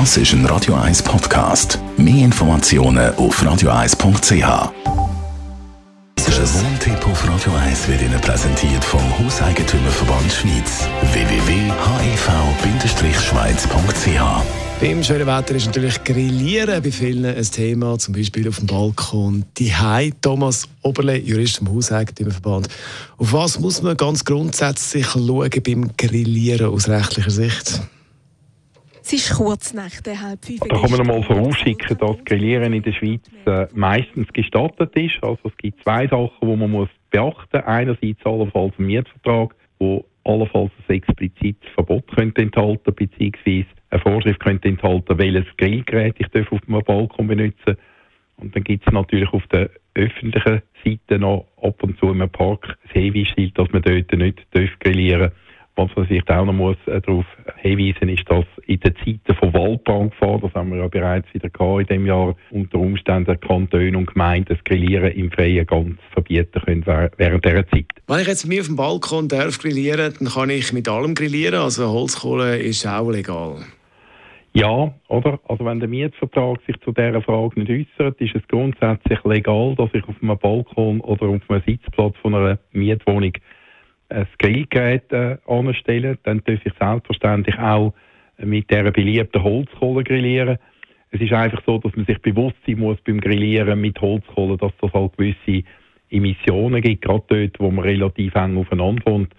Das ist ein Radio 1 Podcast. Mehr Informationen auf radio1.ch. Der Wohntipp auf Radio 1 wird Ihnen präsentiert vom Hauseigentümerverband Schweiz. www.hev-schweiz.ch beim schönen Wetter ist natürlich Grillieren bei vielen ein Thema, zum Beispiel auf dem Balkon. Die Hai Thomas Oberle, Jurist vom Hauseigentümerverband. Auf was muss man ganz grundsätzlich schauen beim Grillieren aus rechtlicher Sicht? Es ist kurz nach der halb fünf. Da kann man mal vorausschicken, dass Grillieren in der Schweiz äh, meistens gestattet ist. Also es gibt zwei Sachen, die man muss beachten muss. Einerseits allenfalls ein Mietvertrag, wo allenfalls ein explizites Verbot könnte enthalten, beziehungsweise eine Vorschrift könnte enthalten, welches Grillgerät ich auf dem Balkon benutzen Und dann gibt es natürlich auf der öffentlichen Seite noch ab und zu im Park das Hinweis, dass man dort nicht grillieren darf. Was man sich auch noch muss, äh, darauf hinweisen ist, dass in den Zeiten von Waldbrandgefahr, das haben wir ja bereits wieder gehabt in diesem Jahr, unter Umständen Kantone und Gemeinden das Grillieren im Freien ganz verbieten können während dieser Zeit. Wenn ich jetzt mir auf dem Balkon darf grillieren, dann kann ich mit allem grillieren, also Holzkohle ist auch legal. Ja, oder? Also wenn der Mietvertrag sich zu dieser Frage nicht äußert, ist es grundsätzlich legal, dass ich auf einem Balkon oder auf einem Sitzplatz von einer Mietwohnung ein Grillgerät äh, anstelle. Dann darf ich selbstverständlich auch mit dieser beliebten Holzkohle grillieren. Es ist einfach so, dass man sich bewusst sein muss beim Grillieren mit Holzkohle, dass das halt gewisse Emissionen gibt, gerade dort, wo man relativ eng aufeinander wohnt.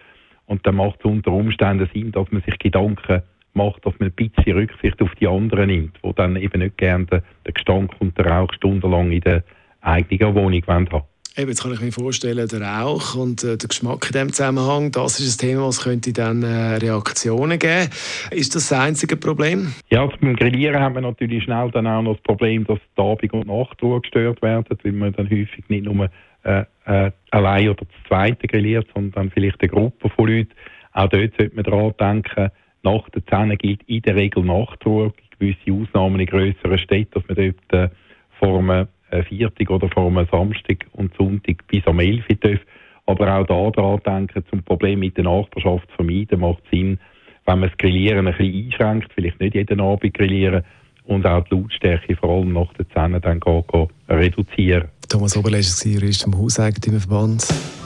Und dann macht es unter Umständen Sinn, dass man sich Gedanken macht, dass man ein bisschen Rücksicht auf die anderen nimmt, die dann eben nicht gerne den Gestank und den Rauch stundenlang in der eigenen Wohnung haben. Eben, jetzt kann ich mir vorstellen, der Rauch und äh, der Geschmack in diesem Zusammenhang, das ist ein Thema, was könnte dann äh, Reaktionen geben. Ist das das einzige Problem? Ja, beim Grillieren haben wir natürlich schnell dann auch noch das Problem, dass die Abend- und Nachtruhe gestört werden, weil man dann häufig nicht nur äh, äh, allein oder das Zweite grilliert, sondern dann vielleicht eine Gruppe von Leuten. Auch dort sollte man daran denken, nach der 10 gilt in der Regel Nachtruhe. Gewisse Ausnahmen in grösseren Städten, dass man dort äh, vor einem Viertag oder vor einem Samstag und Sonntag bis am 11 Uhr. Aber auch da daran denken, zum Problem mit der Nachbarschaft zu vermeiden, macht Sinn, wenn man das Grillieren ein bisschen einschränkt, vielleicht nicht jeden Abend grillieren und auch die Lautstärke vor allem nach der 10 dann gehen, gehen reduzieren. Thomas Oberlesch war Jurist vom Hauseigentümerverband.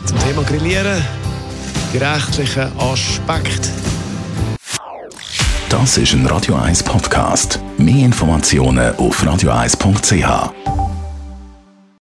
Zum Thema Grillieren, die rechtlichen Aspekte. Das ist ein Radio 1 Podcast. Mehr Informationen auf radio1.ch.